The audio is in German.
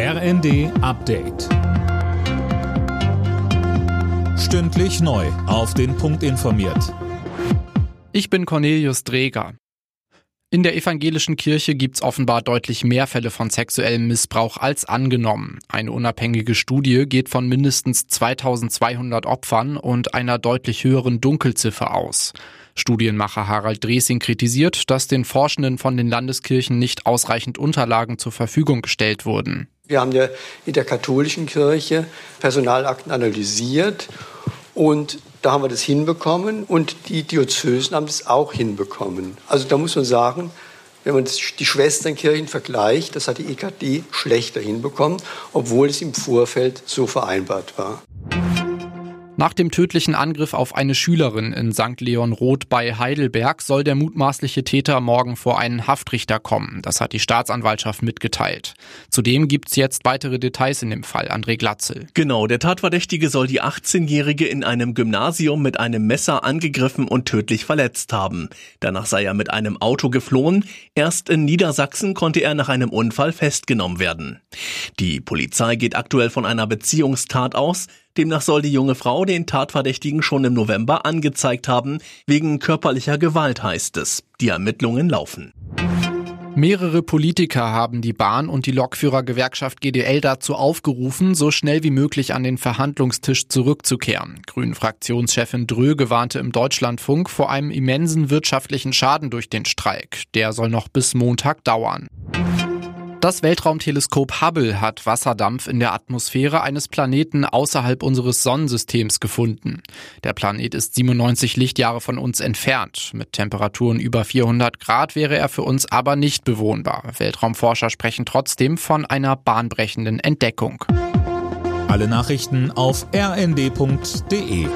RND Update. Stündlich neu. Auf den Punkt informiert. Ich bin Cornelius Dreger. In der evangelischen Kirche gibt's offenbar deutlich mehr Fälle von sexuellem Missbrauch als angenommen. Eine unabhängige Studie geht von mindestens 2200 Opfern und einer deutlich höheren Dunkelziffer aus. Studienmacher Harald Dresing kritisiert, dass den Forschenden von den Landeskirchen nicht ausreichend Unterlagen zur Verfügung gestellt wurden. Wir haben ja in der katholischen Kirche Personalakten analysiert und da haben wir das hinbekommen und die Diözesen haben das auch hinbekommen. Also da muss man sagen, wenn man die Schwesternkirchen vergleicht, das hat die EKD schlechter hinbekommen, obwohl es im Vorfeld so vereinbart war. Nach dem tödlichen Angriff auf eine Schülerin in St. Leon Roth bei Heidelberg soll der mutmaßliche Täter morgen vor einen Haftrichter kommen. Das hat die Staatsanwaltschaft mitgeteilt. Zudem gibt's jetzt weitere Details in dem Fall. André Glatzel. Genau, der Tatverdächtige soll die 18-Jährige in einem Gymnasium mit einem Messer angegriffen und tödlich verletzt haben. Danach sei er mit einem Auto geflohen. Erst in Niedersachsen konnte er nach einem Unfall festgenommen werden. Die Polizei geht aktuell von einer Beziehungstat aus. Demnach soll die junge Frau den Tatverdächtigen schon im November angezeigt haben. Wegen körperlicher Gewalt heißt es. Die Ermittlungen laufen. Mehrere Politiker haben die Bahn- und die Lokführergewerkschaft GDL dazu aufgerufen, so schnell wie möglich an den Verhandlungstisch zurückzukehren. Grünen-Fraktionschefin Dröge warnte im Deutschlandfunk vor einem immensen wirtschaftlichen Schaden durch den Streik. Der soll noch bis Montag dauern. Das Weltraumteleskop Hubble hat Wasserdampf in der Atmosphäre eines Planeten außerhalb unseres Sonnensystems gefunden. Der Planet ist 97 Lichtjahre von uns entfernt. Mit Temperaturen über 400 Grad wäre er für uns aber nicht bewohnbar. Weltraumforscher sprechen trotzdem von einer bahnbrechenden Entdeckung. Alle Nachrichten auf rnd.de